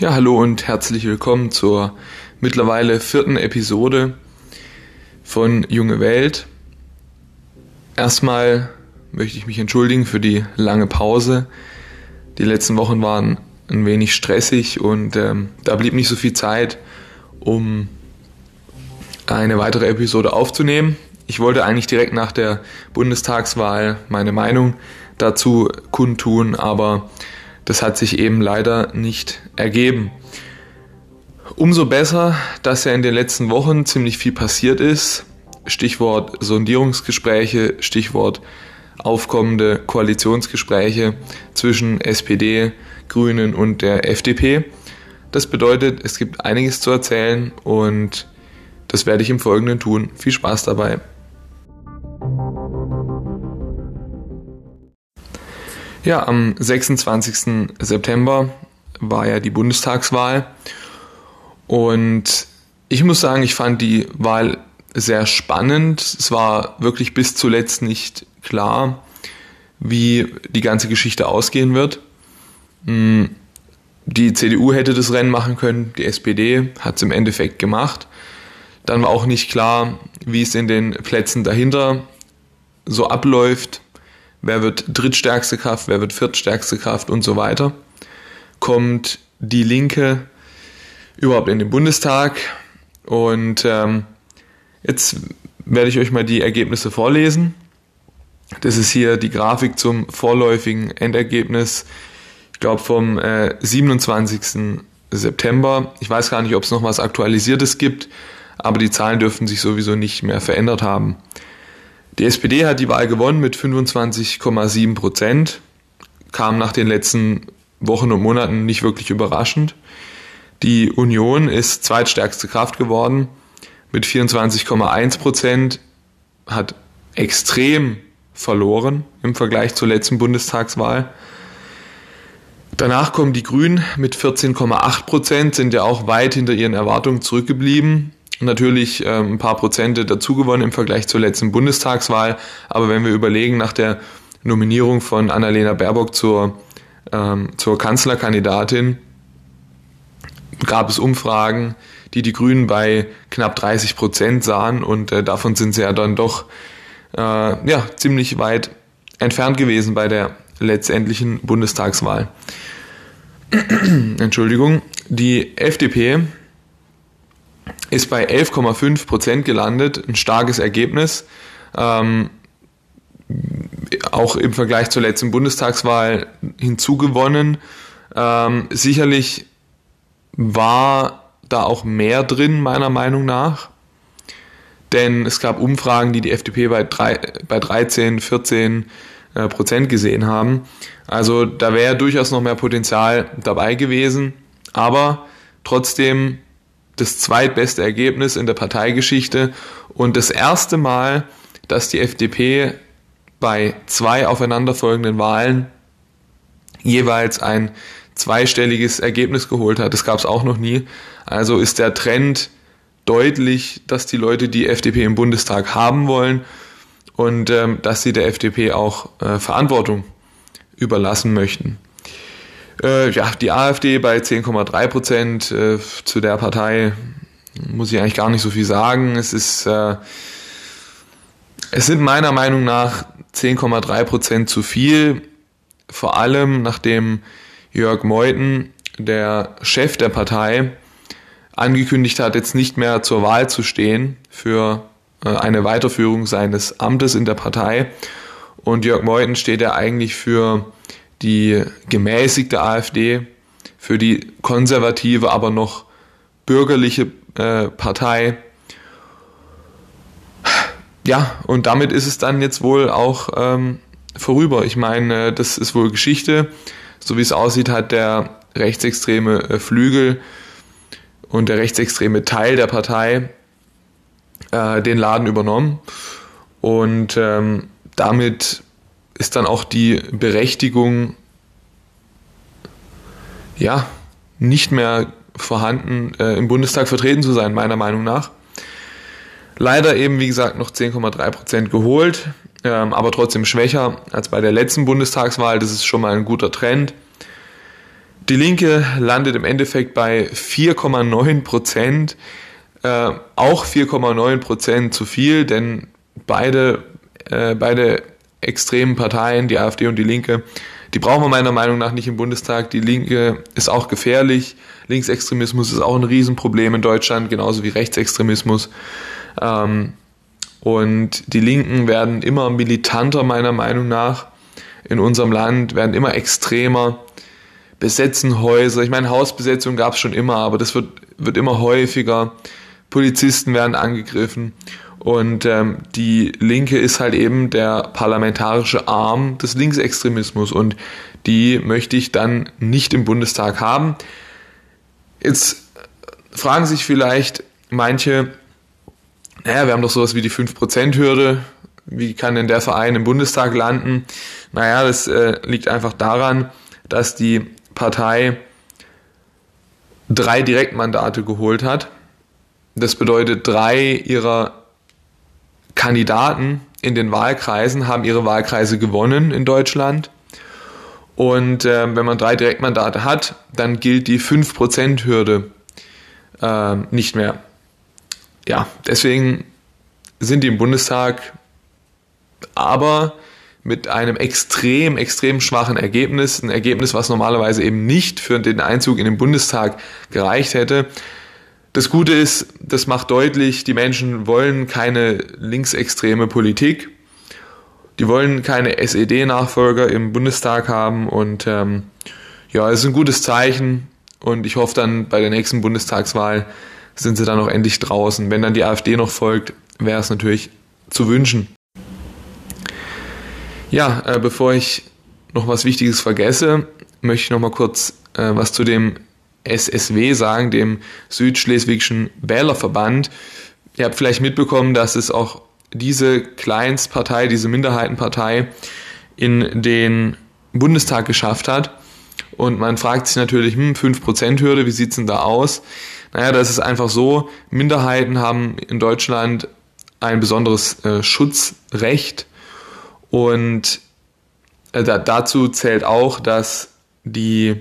Ja, hallo und herzlich willkommen zur mittlerweile vierten Episode von Junge Welt. Erstmal möchte ich mich entschuldigen für die lange Pause. Die letzten Wochen waren ein wenig stressig und ähm, da blieb nicht so viel Zeit, um eine weitere Episode aufzunehmen. Ich wollte eigentlich direkt nach der Bundestagswahl meine Meinung dazu kundtun, aber das hat sich eben leider nicht ergeben. Umso besser, dass ja in den letzten Wochen ziemlich viel passiert ist. Stichwort Sondierungsgespräche, Stichwort aufkommende Koalitionsgespräche zwischen SPD, Grünen und der FDP. Das bedeutet, es gibt einiges zu erzählen und das werde ich im Folgenden tun. Viel Spaß dabei. Ja, am 26. September war ja die Bundestagswahl und ich muss sagen, ich fand die Wahl sehr spannend. Es war wirklich bis zuletzt nicht klar, wie die ganze Geschichte ausgehen wird. Hm, die CDU hätte das Rennen machen können, die SPD hat es im Endeffekt gemacht. Dann war auch nicht klar, wie es in den Plätzen dahinter so abläuft wer wird drittstärkste Kraft, wer wird viertstärkste Kraft und so weiter. Kommt die Linke überhaupt in den Bundestag? Und ähm, jetzt werde ich euch mal die Ergebnisse vorlesen. Das ist hier die Grafik zum vorläufigen Endergebnis, ich glaube vom äh, 27. September. Ich weiß gar nicht, ob es noch was Aktualisiertes gibt, aber die Zahlen dürften sich sowieso nicht mehr verändert haben. Die SPD hat die Wahl gewonnen mit 25,7 Prozent, kam nach den letzten Wochen und Monaten nicht wirklich überraschend. Die Union ist zweitstärkste Kraft geworden mit 24,1 Prozent, hat extrem verloren im Vergleich zur letzten Bundestagswahl. Danach kommen die Grünen mit 14,8 Prozent, sind ja auch weit hinter ihren Erwartungen zurückgeblieben natürlich ähm, ein paar Prozente dazugewonnen im Vergleich zur letzten Bundestagswahl. Aber wenn wir überlegen, nach der Nominierung von Annalena Baerbock zur, ähm, zur Kanzlerkandidatin gab es Umfragen, die die Grünen bei knapp 30 Prozent sahen und äh, davon sind sie ja dann doch äh, ja, ziemlich weit entfernt gewesen bei der letztendlichen Bundestagswahl. Entschuldigung. Die FDP ist bei 11,5 Prozent gelandet, ein starkes Ergebnis. Ähm, auch im Vergleich zur letzten Bundestagswahl hinzugewonnen. Ähm, sicherlich war da auch mehr drin, meiner Meinung nach. Denn es gab Umfragen, die die FDP bei, drei, bei 13, 14 äh, Prozent gesehen haben. Also da wäre durchaus noch mehr Potenzial dabei gewesen. Aber trotzdem das zweitbeste Ergebnis in der Parteigeschichte und das erste Mal, dass die FDP bei zwei aufeinanderfolgenden Wahlen jeweils ein zweistelliges Ergebnis geholt hat. Das gab es auch noch nie. Also ist der Trend deutlich, dass die Leute die FDP im Bundestag haben wollen und ähm, dass sie der FDP auch äh, Verantwortung überlassen möchten. Äh, ja, die AfD bei 10,3 Prozent. Äh, zu der Partei muss ich eigentlich gar nicht so viel sagen. Es ist, äh, es sind meiner Meinung nach 10,3 Prozent zu viel. Vor allem nachdem Jörg Meuthen, der Chef der Partei, angekündigt hat, jetzt nicht mehr zur Wahl zu stehen für äh, eine Weiterführung seines Amtes in der Partei. Und Jörg Meuthen steht ja eigentlich für die gemäßigte AfD, für die konservative, aber noch bürgerliche äh, Partei. Ja, und damit ist es dann jetzt wohl auch ähm, vorüber. Ich meine, das ist wohl Geschichte. So wie es aussieht, hat der rechtsextreme äh, Flügel und der rechtsextreme Teil der Partei äh, den Laden übernommen. Und ähm, damit ist dann auch die Berechtigung ja nicht mehr vorhanden, äh, im Bundestag vertreten zu sein, meiner Meinung nach. Leider eben, wie gesagt, noch 10,3 Prozent geholt, ähm, aber trotzdem schwächer als bei der letzten Bundestagswahl. Das ist schon mal ein guter Trend. Die Linke landet im Endeffekt bei 4,9 Prozent. Äh, auch 4,9 Prozent zu viel, denn beide, äh, beide extremen Parteien, die AfD und die Linke, die brauchen wir meiner Meinung nach nicht im Bundestag. Die Linke ist auch gefährlich. Linksextremismus ist auch ein Riesenproblem in Deutschland, genauso wie Rechtsextremismus. Ähm, und die Linken werden immer militanter, meiner Meinung nach, in unserem Land, werden immer extremer, besetzen Häuser. Ich meine, Hausbesetzung gab es schon immer, aber das wird, wird immer häufiger. Polizisten werden angegriffen. Und ähm, die Linke ist halt eben der parlamentarische Arm des Linksextremismus und die möchte ich dann nicht im Bundestag haben. Jetzt fragen sich vielleicht manche, naja, wir haben doch sowas wie die 5%-Hürde. Wie kann denn der Verein im Bundestag landen? Naja, das äh, liegt einfach daran, dass die Partei drei Direktmandate geholt hat. Das bedeutet, drei ihrer Kandidaten in den Wahlkreisen haben ihre Wahlkreise gewonnen in Deutschland. Und äh, wenn man drei Direktmandate hat, dann gilt die 5%-Hürde äh, nicht mehr. Ja, deswegen sind die im Bundestag aber mit einem extrem, extrem schwachen Ergebnis, ein Ergebnis, was normalerweise eben nicht für den Einzug in den Bundestag gereicht hätte, das Gute ist, das macht deutlich, die Menschen wollen keine linksextreme Politik. Die wollen keine SED-Nachfolger im Bundestag haben und ähm, ja, es ist ein gutes Zeichen und ich hoffe dann bei der nächsten Bundestagswahl sind sie dann auch endlich draußen. Wenn dann die AfD noch folgt, wäre es natürlich zu wünschen. Ja, äh, bevor ich noch was Wichtiges vergesse, möchte ich noch mal kurz äh, was zu dem SSW sagen, dem Südschleswigschen Wählerverband. Ihr habt vielleicht mitbekommen, dass es auch diese Kleinstpartei, diese Minderheitenpartei in den Bundestag geschafft hat. Und man fragt sich natürlich, hm, 5%-Hürde, wie sieht's denn da aus? Naja, das ist einfach so, Minderheiten haben in Deutschland ein besonderes äh, Schutzrecht und äh, dazu zählt auch, dass die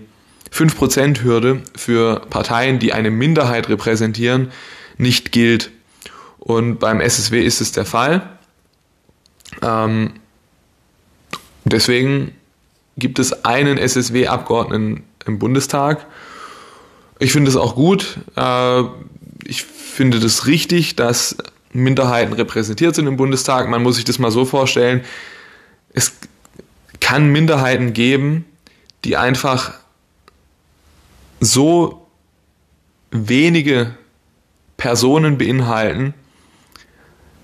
5%-Hürde für Parteien, die eine Minderheit repräsentieren, nicht gilt. Und beim SSW ist es der Fall. Ähm, deswegen gibt es einen SSW-Abgeordneten im Bundestag. Ich finde es auch gut. Äh, ich finde das richtig, dass Minderheiten repräsentiert sind im Bundestag. Man muss sich das mal so vorstellen. Es kann Minderheiten geben, die einfach so wenige Personen beinhalten,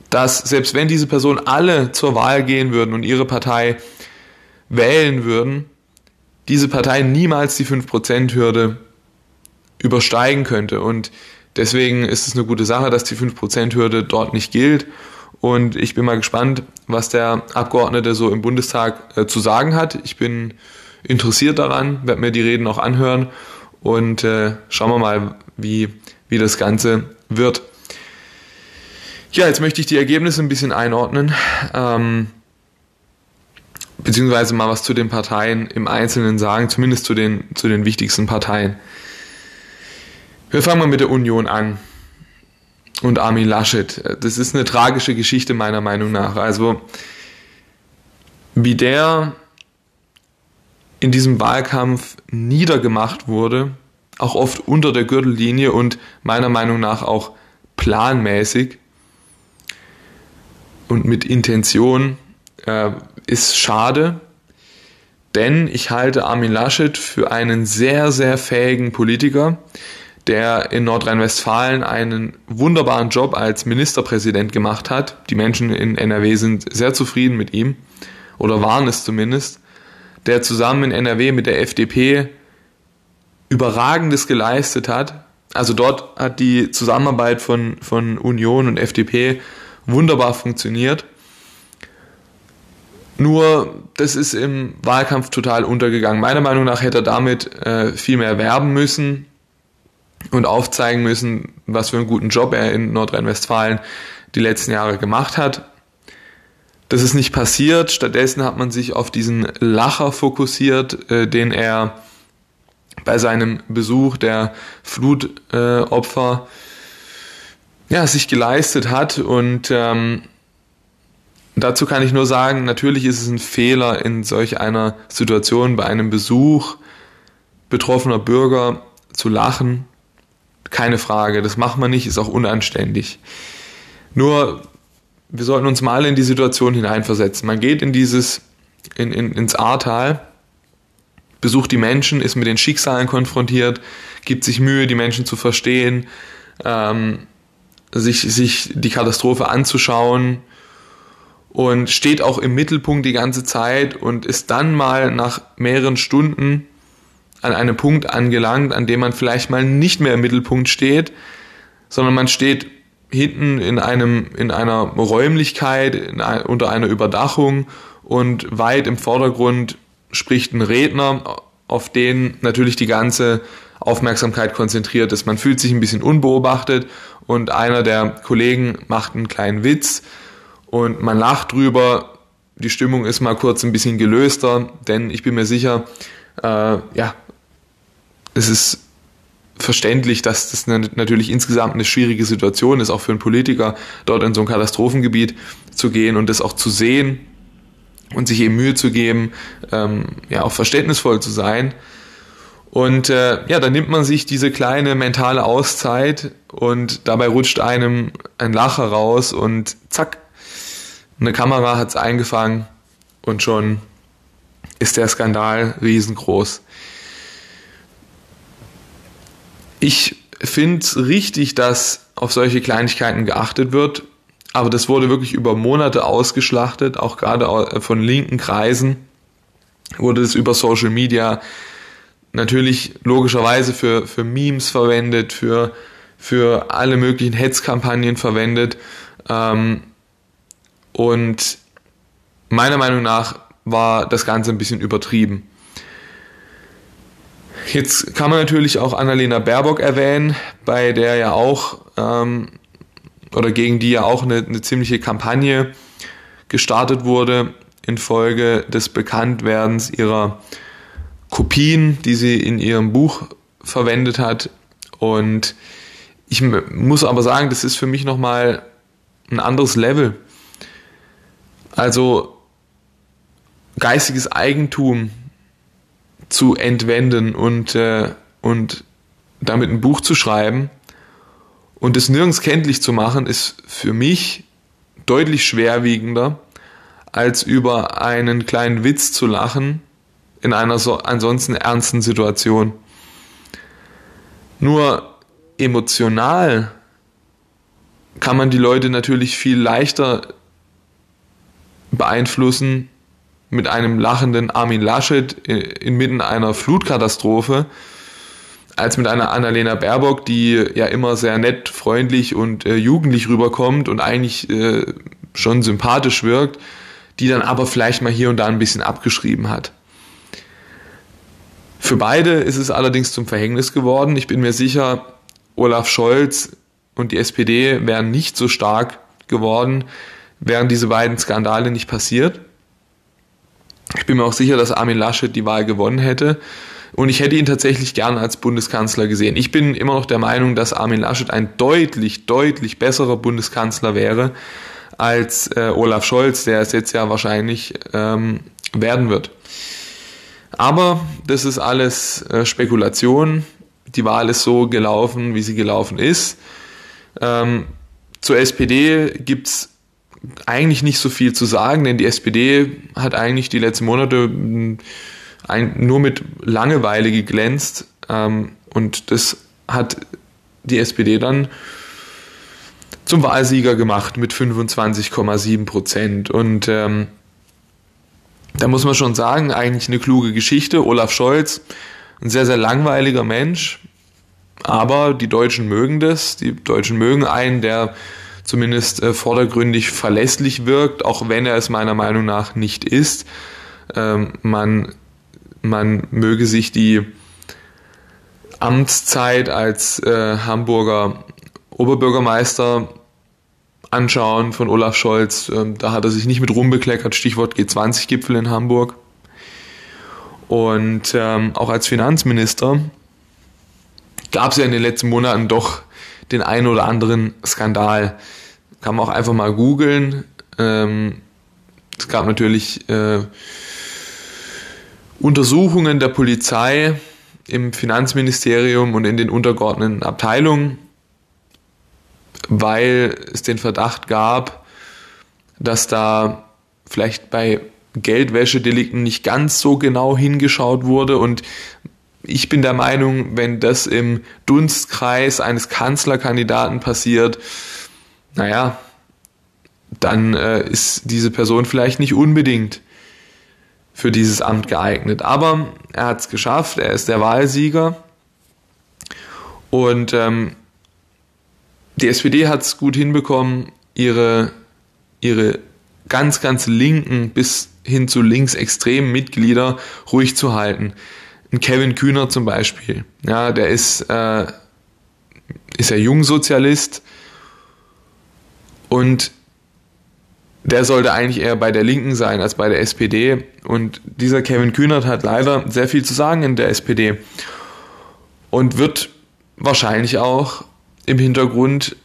dass selbst wenn diese Personen alle zur Wahl gehen würden und ihre Partei wählen würden, diese Partei niemals die 5%-Hürde übersteigen könnte. Und deswegen ist es eine gute Sache, dass die 5%-Hürde dort nicht gilt. Und ich bin mal gespannt, was der Abgeordnete so im Bundestag äh, zu sagen hat. Ich bin interessiert daran, werde mir die Reden auch anhören und äh, schauen wir mal, wie, wie das Ganze wird. Ja, jetzt möchte ich die Ergebnisse ein bisschen einordnen, ähm, beziehungsweise mal was zu den Parteien im Einzelnen sagen, zumindest zu den, zu den wichtigsten Parteien. Wir fangen mal mit der Union an und Armin Laschet. Das ist eine tragische Geschichte meiner Meinung nach. Also wie der in diesem Wahlkampf niedergemacht wurde, auch oft unter der Gürtellinie und meiner Meinung nach auch planmäßig und mit Intention, äh, ist schade, denn ich halte Armin Laschet für einen sehr, sehr fähigen Politiker, der in Nordrhein-Westfalen einen wunderbaren Job als Ministerpräsident gemacht hat. Die Menschen in NRW sind sehr zufrieden mit ihm oder waren es zumindest der zusammen in NRW mit der FDP Überragendes geleistet hat. Also dort hat die Zusammenarbeit von, von Union und FDP wunderbar funktioniert. Nur, das ist im Wahlkampf total untergegangen. Meiner Meinung nach hätte er damit äh, viel mehr werben müssen und aufzeigen müssen, was für einen guten Job er in Nordrhein-Westfalen die letzten Jahre gemacht hat. Das ist nicht passiert. Stattdessen hat man sich auf diesen Lacher fokussiert, äh, den er bei seinem Besuch der Flutopfer äh, ja, sich geleistet hat. Und ähm, dazu kann ich nur sagen, natürlich ist es ein Fehler in solch einer Situation bei einem Besuch betroffener Bürger zu lachen. Keine Frage, das macht man nicht, ist auch unanständig. Nur, wir sollten uns mal in die Situation hineinversetzen. Man geht in dieses, in, in, ins Ahrtal, besucht die Menschen, ist mit den Schicksalen konfrontiert, gibt sich Mühe, die Menschen zu verstehen, ähm, sich, sich die Katastrophe anzuschauen und steht auch im Mittelpunkt die ganze Zeit und ist dann mal nach mehreren Stunden an einem Punkt angelangt, an dem man vielleicht mal nicht mehr im Mittelpunkt steht, sondern man steht hinten in einem in einer Räumlichkeit in ein, unter einer Überdachung und weit im Vordergrund spricht ein Redner, auf den natürlich die ganze Aufmerksamkeit konzentriert ist. Man fühlt sich ein bisschen unbeobachtet und einer der Kollegen macht einen kleinen Witz und man lacht drüber. Die Stimmung ist mal kurz ein bisschen gelöster, denn ich bin mir sicher, äh, ja, es ist verständlich, dass das natürlich insgesamt eine schwierige Situation ist, auch für einen Politiker, dort in so ein Katastrophengebiet zu gehen und das auch zu sehen und sich eben Mühe zu geben, ähm, ja auch verständnisvoll zu sein. Und äh, ja, dann nimmt man sich diese kleine mentale Auszeit und dabei rutscht einem ein Lacher raus und zack, eine Kamera hat's eingefangen und schon ist der Skandal riesengroß. Ich finde es richtig, dass auf solche Kleinigkeiten geachtet wird, aber das wurde wirklich über Monate ausgeschlachtet, auch gerade von linken Kreisen wurde es über Social Media natürlich logischerweise für, für Memes verwendet, für, für alle möglichen Hetzkampagnen verwendet. Ähm, und meiner Meinung nach war das Ganze ein bisschen übertrieben. Jetzt kann man natürlich auch Annalena Baerbock erwähnen, bei der ja auch ähm, oder gegen die ja auch eine, eine ziemliche Kampagne gestartet wurde infolge des Bekanntwerdens ihrer Kopien, die sie in ihrem Buch verwendet hat. Und ich muss aber sagen, das ist für mich nochmal ein anderes Level. Also geistiges Eigentum zu entwenden und, äh, und damit ein Buch zu schreiben und es nirgends kenntlich zu machen, ist für mich deutlich schwerwiegender, als über einen kleinen Witz zu lachen in einer so ansonsten ernsten Situation. Nur emotional kann man die Leute natürlich viel leichter beeinflussen mit einem lachenden Armin Laschet inmitten einer Flutkatastrophe, als mit einer Annalena Baerbock, die ja immer sehr nett, freundlich und äh, jugendlich rüberkommt und eigentlich äh, schon sympathisch wirkt, die dann aber vielleicht mal hier und da ein bisschen abgeschrieben hat. Für beide ist es allerdings zum Verhängnis geworden. Ich bin mir sicher, Olaf Scholz und die SPD wären nicht so stark geworden, wären diese beiden Skandale nicht passiert. Ich bin mir auch sicher, dass Armin Laschet die Wahl gewonnen hätte. Und ich hätte ihn tatsächlich gern als Bundeskanzler gesehen. Ich bin immer noch der Meinung, dass Armin Laschet ein deutlich, deutlich besserer Bundeskanzler wäre als äh, Olaf Scholz, der es jetzt ja wahrscheinlich ähm, werden wird. Aber das ist alles äh, Spekulation. Die Wahl ist so gelaufen, wie sie gelaufen ist. Ähm, zur SPD gibt's eigentlich nicht so viel zu sagen, denn die SPD hat eigentlich die letzten Monate hm, nur mit Langeweile geglänzt ähm, und das hat die SPD dann zum Wahlsieger gemacht mit 25,7 Prozent und ähm, da muss man schon sagen, eigentlich eine kluge Geschichte. Olaf Scholz, ein sehr, sehr langweiliger Mensch, aber die Deutschen mögen das. Die Deutschen mögen einen, der zumindest äh, vordergründig verlässlich wirkt, auch wenn er es meiner Meinung nach nicht ist. Ähm, man, man möge sich die Amtszeit als äh, Hamburger Oberbürgermeister anschauen von Olaf Scholz. Ähm, da hat er sich nicht mit rumbekleckert, Stichwort G20-Gipfel in Hamburg. Und ähm, auch als Finanzminister gab es ja in den letzten Monaten doch den einen oder anderen Skandal. Kann man auch einfach mal googeln. Ähm, es gab natürlich äh, Untersuchungen der Polizei im Finanzministerium und in den untergeordneten Abteilungen, weil es den Verdacht gab, dass da vielleicht bei Geldwäschedelikten nicht ganz so genau hingeschaut wurde und ich bin der Meinung, wenn das im Dunstkreis eines Kanzlerkandidaten passiert, naja, dann äh, ist diese Person vielleicht nicht unbedingt für dieses Amt geeignet. Aber er hat es geschafft, er ist der Wahlsieger. Und ähm, die SPD hat es gut hinbekommen, ihre, ihre ganz, ganz linken bis hin zu linksextremen Mitglieder ruhig zu halten. Kevin Kühner zum Beispiel, ja, der ist, äh, ist ja Jungsozialist und der sollte eigentlich eher bei der Linken sein als bei der SPD. Und dieser Kevin Kühnert hat leider sehr viel zu sagen in der SPD und wird wahrscheinlich auch im Hintergrund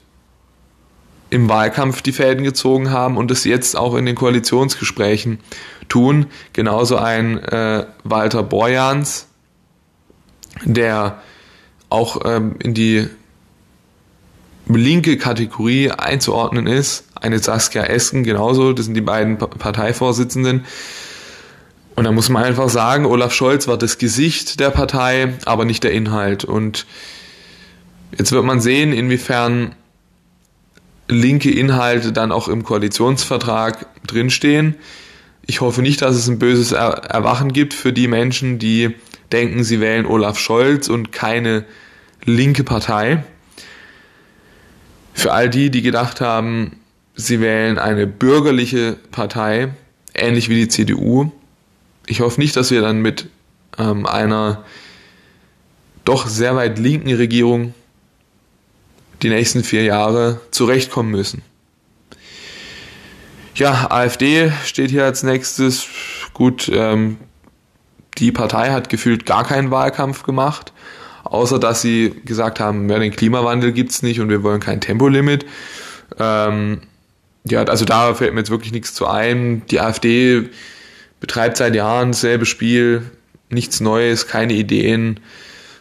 im Wahlkampf die Fäden gezogen haben und es jetzt auch in den Koalitionsgesprächen tun. Genauso ein äh, Walter Borjans, der auch ähm, in die linke Kategorie einzuordnen ist. Eine Saskia Esken genauso, das sind die beiden Parteivorsitzenden. Und da muss man einfach sagen, Olaf Scholz war das Gesicht der Partei, aber nicht der Inhalt. Und jetzt wird man sehen, inwiefern linke Inhalte dann auch im Koalitionsvertrag drinstehen. Ich hoffe nicht, dass es ein böses Erwachen gibt für die Menschen, die denken, sie wählen Olaf Scholz und keine linke Partei. Für all die, die gedacht haben, sie wählen eine bürgerliche Partei, ähnlich wie die CDU. Ich hoffe nicht, dass wir dann mit ähm, einer doch sehr weit linken Regierung die nächsten vier Jahre zurechtkommen müssen. Ja, AfD steht hier als nächstes. Gut, ähm, die Partei hat gefühlt gar keinen Wahlkampf gemacht außer dass sie gesagt haben, ja, den Klimawandel gibt's nicht und wir wollen kein Tempolimit. Ähm, ja, also da fällt mir jetzt wirklich nichts zu ein. Die AfD betreibt seit Jahren dasselbe Spiel, nichts Neues, keine Ideen.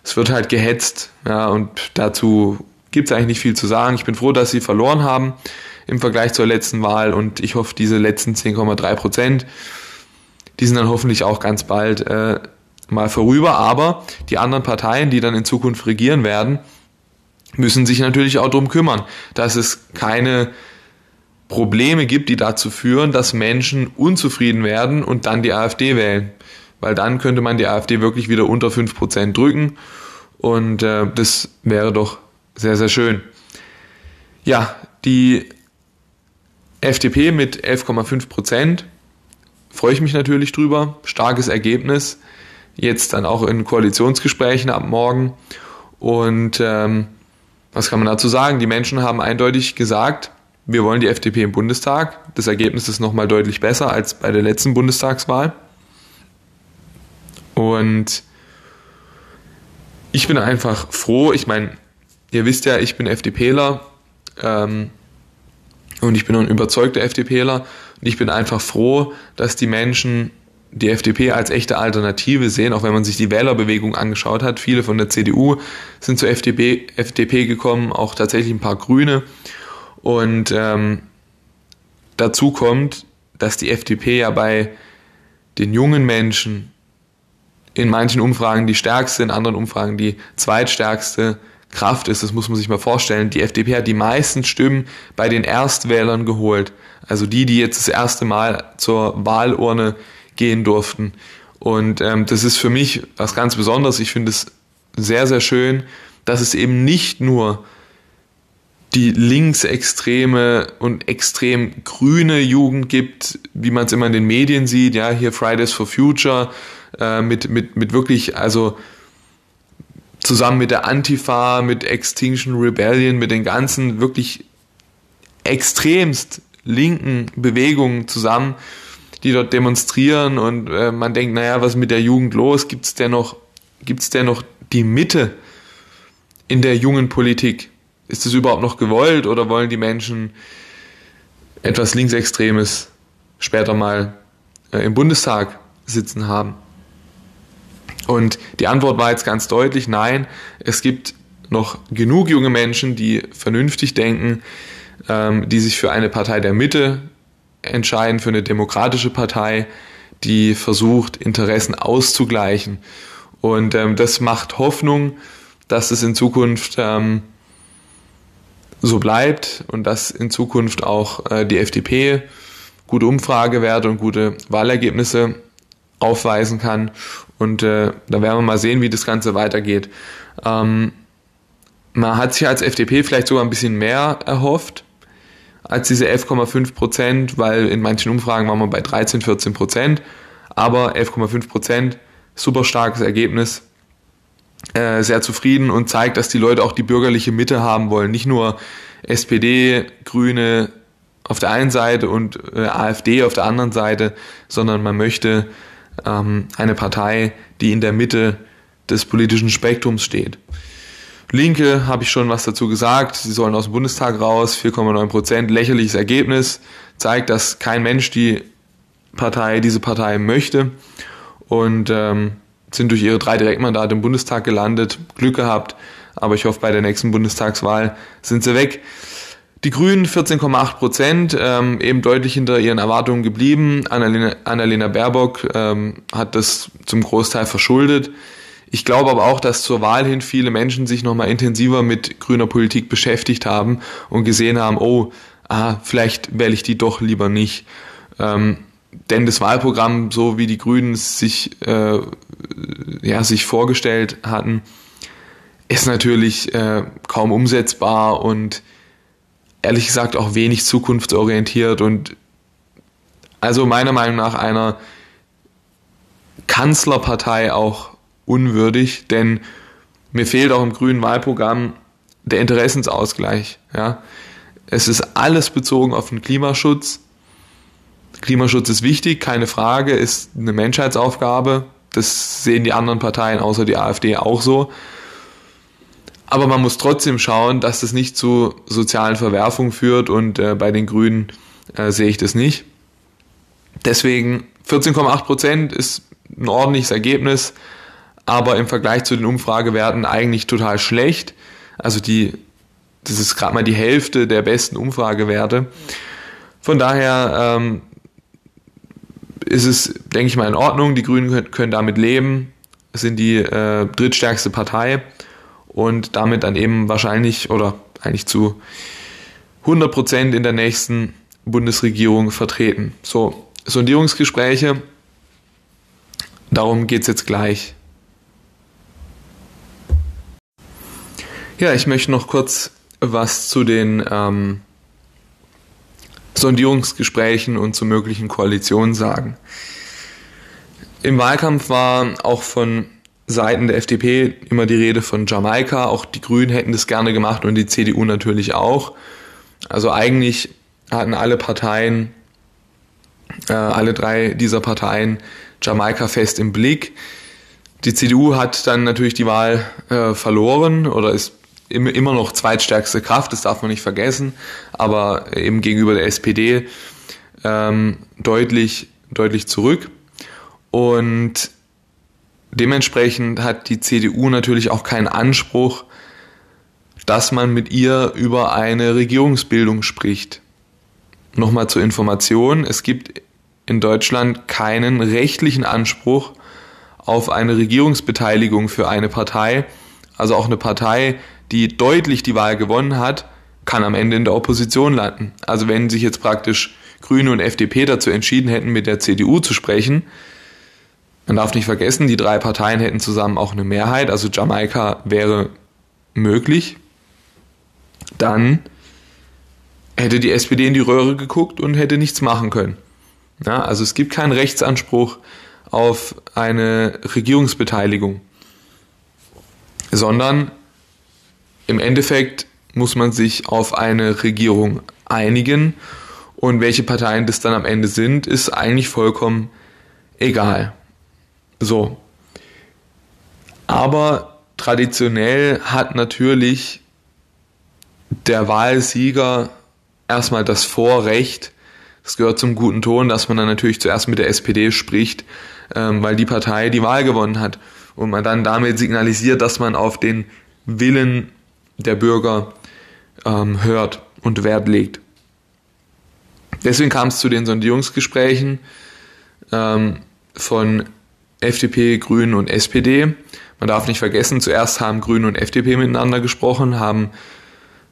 Es wird halt gehetzt, ja, und dazu gibt's eigentlich nicht viel zu sagen. Ich bin froh, dass sie verloren haben im Vergleich zur letzten Wahl und ich hoffe, diese letzten 10,3 Prozent, die sind dann hoffentlich auch ganz bald äh, mal vorüber, aber die anderen Parteien, die dann in Zukunft regieren werden, müssen sich natürlich auch darum kümmern, dass es keine Probleme gibt, die dazu führen, dass Menschen unzufrieden werden und dann die AfD wählen. Weil dann könnte man die AfD wirklich wieder unter 5% drücken und äh, das wäre doch sehr, sehr schön. Ja, die FDP mit 11,5% freue ich mich natürlich drüber. Starkes Ergebnis jetzt dann auch in Koalitionsgesprächen ab morgen. Und ähm, was kann man dazu sagen? Die Menschen haben eindeutig gesagt, wir wollen die FDP im Bundestag. Das Ergebnis ist nochmal deutlich besser als bei der letzten Bundestagswahl. Und ich bin einfach froh. Ich meine, ihr wisst ja, ich bin FDPler ähm, und ich bin ein überzeugter FDPler. Und ich bin einfach froh, dass die Menschen die FDP als echte Alternative sehen, auch wenn man sich die Wählerbewegung angeschaut hat. Viele von der CDU sind zur FDP, FDP gekommen, auch tatsächlich ein paar Grüne. Und ähm, dazu kommt, dass die FDP ja bei den jungen Menschen in manchen Umfragen die stärkste, in anderen Umfragen die zweitstärkste Kraft ist. Das muss man sich mal vorstellen. Die FDP hat die meisten Stimmen bei den Erstwählern geholt. Also die, die jetzt das erste Mal zur Wahlurne gehen durften. Und ähm, das ist für mich was ganz Besonderes. Ich finde es sehr, sehr schön, dass es eben nicht nur die linksextreme und extrem grüne Jugend gibt, wie man es immer in den Medien sieht, ja, hier Fridays for Future, äh, mit, mit, mit wirklich, also zusammen mit der Antifa, mit Extinction Rebellion, mit den ganzen wirklich extremst linken Bewegungen zusammen, die dort demonstrieren und äh, man denkt, naja, was ist mit der Jugend los? Gibt es denn noch, gibt's denn die Mitte in der jungen Politik? Ist es überhaupt noch gewollt oder wollen die Menschen etwas Linksextremes später mal äh, im Bundestag sitzen haben? Und die Antwort war jetzt ganz deutlich, nein, es gibt noch genug junge Menschen, die vernünftig denken, ähm, die sich für eine Partei der Mitte entscheiden, für eine demokratische Partei, die versucht, Interessen auszugleichen. Und ähm, das macht Hoffnung, dass es in Zukunft ähm, so bleibt und dass in Zukunft auch äh, die FDP gute Umfragewerte und gute Wahlergebnisse aufweisen kann. Und äh, da werden wir mal sehen, wie das Ganze weitergeht. Ähm, man hat sich als FDP vielleicht sogar ein bisschen mehr erhofft als diese 11,5 Prozent, weil in manchen Umfragen waren wir bei 13, 14 Prozent. Aber 11,5 Prozent, super starkes Ergebnis. Äh, sehr zufrieden und zeigt, dass die Leute auch die bürgerliche Mitte haben wollen. Nicht nur SPD, Grüne auf der einen Seite und äh, AfD auf der anderen Seite, sondern man möchte ähm, eine Partei, die in der Mitte des politischen Spektrums steht. Linke habe ich schon was dazu gesagt. Sie sollen aus dem Bundestag raus, 4,9 Prozent, lächerliches Ergebnis, zeigt, dass kein Mensch die Partei, diese Partei möchte und ähm, sind durch ihre drei Direktmandate im Bundestag gelandet, Glück gehabt, aber ich hoffe, bei der nächsten Bundestagswahl sind sie weg. Die Grünen 14,8 Prozent, ähm, eben deutlich hinter ihren Erwartungen geblieben. Annalena, Annalena Baerbock ähm, hat das zum Großteil verschuldet. Ich glaube aber auch, dass zur Wahl hin viele Menschen sich nochmal intensiver mit grüner Politik beschäftigt haben und gesehen haben, oh, ah, vielleicht wähle ich die doch lieber nicht. Ähm, denn das Wahlprogramm, so wie die Grünen sich, äh, ja, sich vorgestellt hatten, ist natürlich äh, kaum umsetzbar und ehrlich gesagt auch wenig zukunftsorientiert und also meiner Meinung nach einer Kanzlerpartei auch unwürdig, denn mir fehlt auch im grünen Wahlprogramm der Interessensausgleich. Ja. Es ist alles bezogen auf den Klimaschutz. Klimaschutz ist wichtig, keine Frage, ist eine Menschheitsaufgabe. Das sehen die anderen Parteien außer die AfD auch so. Aber man muss trotzdem schauen, dass das nicht zu sozialen Verwerfungen führt und äh, bei den Grünen äh, sehe ich das nicht. Deswegen 14,8 Prozent ist ein ordentliches Ergebnis, aber im Vergleich zu den Umfragewerten eigentlich total schlecht. Also die, das ist gerade mal die Hälfte der besten Umfragewerte. Von daher ähm, ist es, denke ich mal, in Ordnung. Die Grünen können, können damit leben, sind die äh, drittstärkste Partei und damit dann eben wahrscheinlich oder eigentlich zu 100 Prozent in der nächsten Bundesregierung vertreten. So, Sondierungsgespräche, darum geht es jetzt gleich. Ja, ich möchte noch kurz was zu den ähm, Sondierungsgesprächen und zu möglichen Koalitionen sagen. Im Wahlkampf war auch von Seiten der FDP immer die Rede von Jamaika. Auch die Grünen hätten das gerne gemacht und die CDU natürlich auch. Also eigentlich hatten alle Parteien, äh, alle drei dieser Parteien Jamaika fest im Blick. Die CDU hat dann natürlich die Wahl äh, verloren oder ist immer noch zweitstärkste Kraft, das darf man nicht vergessen, aber eben gegenüber der SPD ähm, deutlich, deutlich zurück. Und dementsprechend hat die CDU natürlich auch keinen Anspruch, dass man mit ihr über eine Regierungsbildung spricht. Nochmal zur Information, es gibt in Deutschland keinen rechtlichen Anspruch auf eine Regierungsbeteiligung für eine Partei. Also auch eine Partei, die deutlich die Wahl gewonnen hat, kann am Ende in der Opposition landen. Also wenn sich jetzt praktisch Grüne und FDP dazu entschieden hätten, mit der CDU zu sprechen, man darf nicht vergessen, die drei Parteien hätten zusammen auch eine Mehrheit, also Jamaika wäre möglich. Dann hätte die SPD in die Röhre geguckt und hätte nichts machen können. Ja, also es gibt keinen Rechtsanspruch auf eine Regierungsbeteiligung, sondern im Endeffekt muss man sich auf eine Regierung einigen Und welche Parteien das dann am Ende sind, ist eigentlich vollkommen egal. So. Aber traditionell hat natürlich der Wahlsieger erstmal das Vorrecht, es gehört zum guten Ton, dass man dann natürlich zuerst mit der SPD spricht, ähm, weil die Partei die Wahl gewonnen hat und man dann damit signalisiert, dass man auf den Willen der Bürger ähm, hört und Wert legt. Deswegen kam es zu den Sondierungsgesprächen ähm, von FDP, Grünen und SPD. Man darf nicht vergessen, zuerst haben Grüne und FDP miteinander gesprochen, haben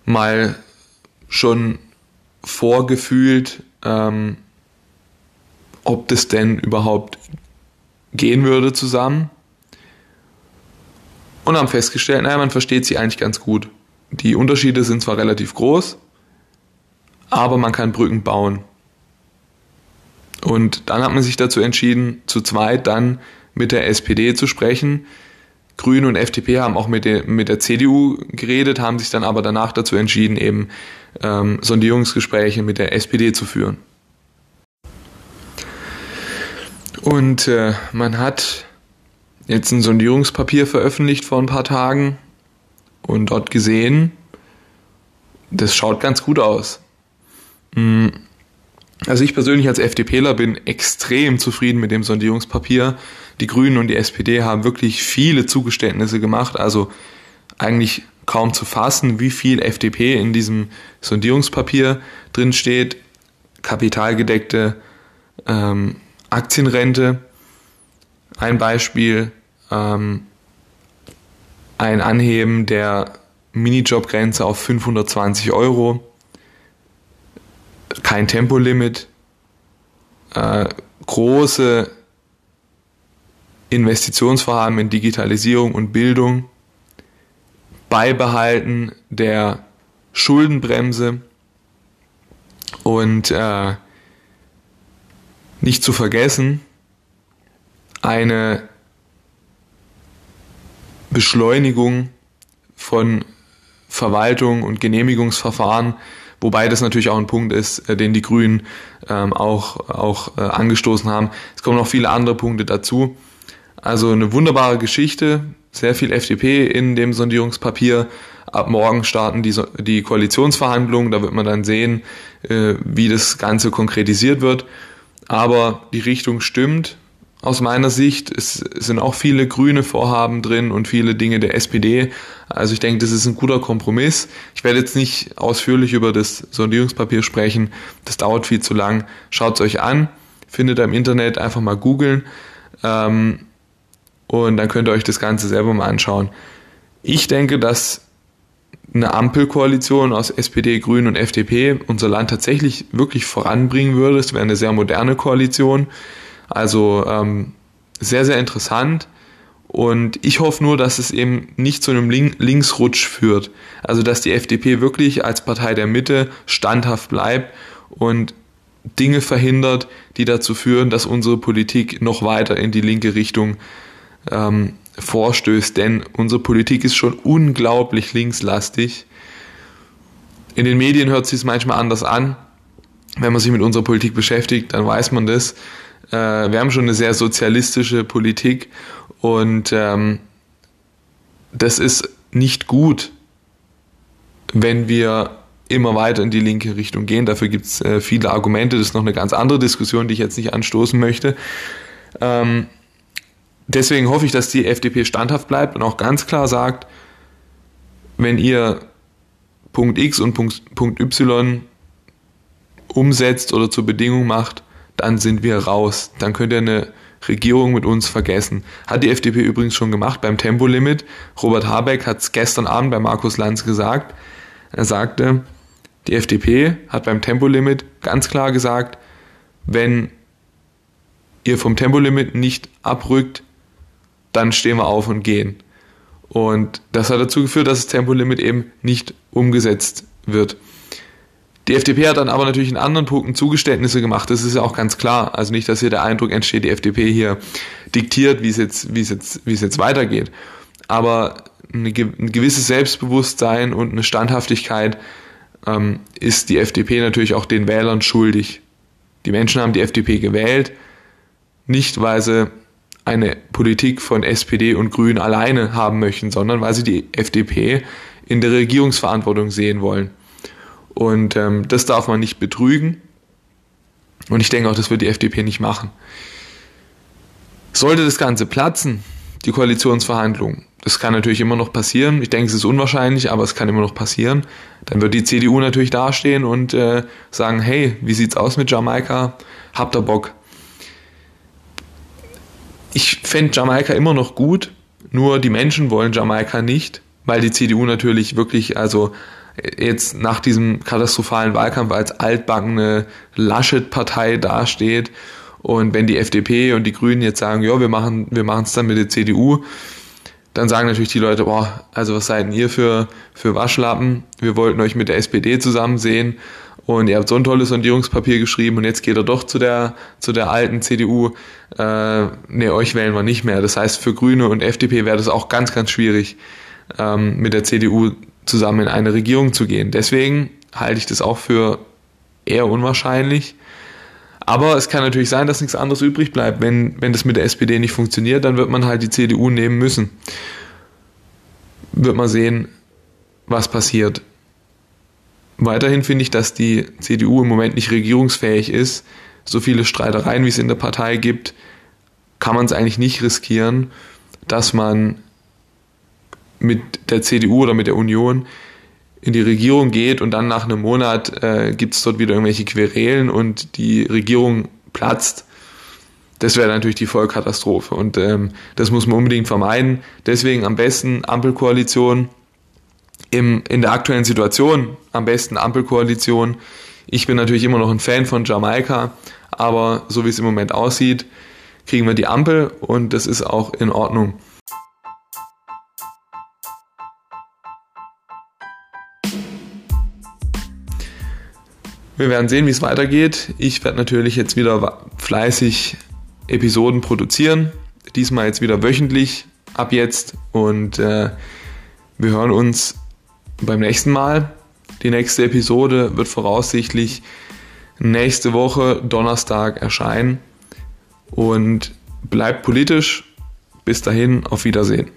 mal schon vorgefühlt, ähm, ob das denn überhaupt gehen würde zusammen. Und haben festgestellt, naja, man versteht sie eigentlich ganz gut. Die Unterschiede sind zwar relativ groß, aber man kann Brücken bauen. Und dann hat man sich dazu entschieden, zu zweit dann mit der SPD zu sprechen. Grüne und FDP haben auch mit der, mit der CDU geredet, haben sich dann aber danach dazu entschieden, eben ähm, Sondierungsgespräche mit der SPD zu führen. Und äh, man hat jetzt ein Sondierungspapier veröffentlicht vor ein paar Tagen und dort gesehen, das schaut ganz gut aus. Hm. Also ich persönlich als FDPler bin extrem zufrieden mit dem Sondierungspapier. Die Grünen und die SPD haben wirklich viele Zugeständnisse gemacht, also eigentlich kaum zu fassen, wie viel FDP in diesem Sondierungspapier drin steht. Kapitalgedeckte ähm, Aktienrente. Ein Beispiel, ähm, ein Anheben der Minijobgrenze auf 520 Euro. Kein Tempolimit, äh, große Investitionsvorhaben in Digitalisierung und Bildung, Beibehalten der Schuldenbremse. Und äh, nicht zu vergessen eine Beschleunigung von Verwaltung und Genehmigungsverfahren Wobei das natürlich auch ein Punkt ist, äh, den die Grünen ähm, auch, auch äh, angestoßen haben. Es kommen noch viele andere Punkte dazu. Also eine wunderbare Geschichte, sehr viel FDP in dem Sondierungspapier. Ab morgen starten die, die Koalitionsverhandlungen, da wird man dann sehen, äh, wie das Ganze konkretisiert wird. Aber die Richtung stimmt aus meiner Sicht. Es sind auch viele grüne Vorhaben drin und viele Dinge der SPD. Also ich denke, das ist ein guter Kompromiss. Ich werde jetzt nicht ausführlich über das Sondierungspapier sprechen. Das dauert viel zu lang. Schaut es euch an. Findet im Internet einfach mal googeln. Ähm, und dann könnt ihr euch das Ganze selber mal anschauen. Ich denke, dass eine Ampelkoalition aus SPD, Grünen und FDP unser Land tatsächlich wirklich voranbringen würde. Es wäre eine sehr moderne Koalition also ähm, sehr, sehr interessant. Und ich hoffe nur, dass es eben nicht zu einem Link Linksrutsch führt. Also dass die FDP wirklich als Partei der Mitte standhaft bleibt und Dinge verhindert, die dazu führen, dass unsere Politik noch weiter in die linke Richtung ähm, vorstößt. Denn unsere Politik ist schon unglaublich linkslastig. In den Medien hört sich es manchmal anders an. Wenn man sich mit unserer Politik beschäftigt, dann weiß man das. Äh, wir haben schon eine sehr sozialistische Politik und ähm, das ist nicht gut, wenn wir immer weiter in die linke Richtung gehen. Dafür gibt es äh, viele Argumente. Das ist noch eine ganz andere Diskussion, die ich jetzt nicht anstoßen möchte. Ähm, deswegen hoffe ich, dass die FDP standhaft bleibt und auch ganz klar sagt, wenn ihr Punkt X und Punkt, Punkt Y umsetzt oder zur Bedingung macht, dann sind wir raus. Dann könnt ihr eine Regierung mit uns vergessen. Hat die FDP übrigens schon gemacht beim Tempolimit. Robert Habeck hat es gestern Abend bei Markus Lanz gesagt. Er sagte, die FDP hat beim Tempolimit ganz klar gesagt, wenn ihr vom Tempolimit nicht abrückt, dann stehen wir auf und gehen. Und das hat dazu geführt, dass das Tempolimit eben nicht umgesetzt wird. Die FDP hat dann aber natürlich in anderen Punkten Zugeständnisse gemacht. Das ist ja auch ganz klar. Also nicht, dass hier der Eindruck entsteht, die FDP hier diktiert, wie es jetzt, wie es jetzt, wie es jetzt weitergeht. Aber ein gewisses Selbstbewusstsein und eine Standhaftigkeit ähm, ist die FDP natürlich auch den Wählern schuldig. Die Menschen haben die FDP gewählt, nicht weil sie eine Politik von SPD und Grünen alleine haben möchten, sondern weil sie die FDP in der Regierungsverantwortung sehen wollen. Und ähm, das darf man nicht betrügen. Und ich denke auch, das wird die FDP nicht machen. Sollte das Ganze platzen, die Koalitionsverhandlungen, das kann natürlich immer noch passieren. Ich denke, es ist unwahrscheinlich, aber es kann immer noch passieren. Dann wird die CDU natürlich dastehen und äh, sagen, hey, wie sieht's aus mit Jamaika? Habt ihr Bock? Ich fände Jamaika immer noch gut, nur die Menschen wollen Jamaika nicht, weil die CDU natürlich wirklich, also jetzt nach diesem katastrophalen Wahlkampf als altbackene Laschet-Partei dasteht. Und wenn die FDP und die Grünen jetzt sagen, ja, wir machen wir es dann mit der CDU, dann sagen natürlich die Leute, boah, also was seid denn ihr für, für Waschlappen? Wir wollten euch mit der SPD zusammen sehen und ihr habt so ein tolles Sondierungspapier geschrieben und jetzt geht er doch zu der, zu der alten CDU. Äh, nee, euch wählen wir nicht mehr. Das heißt, für Grüne und FDP wäre das auch ganz, ganz schwierig, ähm, mit der CDU zusammen in eine Regierung zu gehen. Deswegen halte ich das auch für eher unwahrscheinlich. Aber es kann natürlich sein, dass nichts anderes übrig bleibt. Wenn, wenn das mit der SPD nicht funktioniert, dann wird man halt die CDU nehmen müssen. Wird man sehen, was passiert. Weiterhin finde ich, dass die CDU im Moment nicht regierungsfähig ist. So viele Streitereien, wie es in der Partei gibt, kann man es eigentlich nicht riskieren, dass man mit der CDU oder mit der Union in die Regierung geht und dann nach einem Monat äh, gibt es dort wieder irgendwelche Querelen und die Regierung platzt, das wäre natürlich die Vollkatastrophe. Und ähm, das muss man unbedingt vermeiden. Deswegen am besten Ampelkoalition. Im, in der aktuellen Situation am besten Ampelkoalition. Ich bin natürlich immer noch ein Fan von Jamaika, aber so wie es im Moment aussieht, kriegen wir die Ampel und das ist auch in Ordnung. Wir werden sehen, wie es weitergeht. Ich werde natürlich jetzt wieder fleißig Episoden produzieren. Diesmal jetzt wieder wöchentlich ab jetzt. Und äh, wir hören uns beim nächsten Mal. Die nächste Episode wird voraussichtlich nächste Woche Donnerstag erscheinen. Und bleibt politisch. Bis dahin, auf Wiedersehen.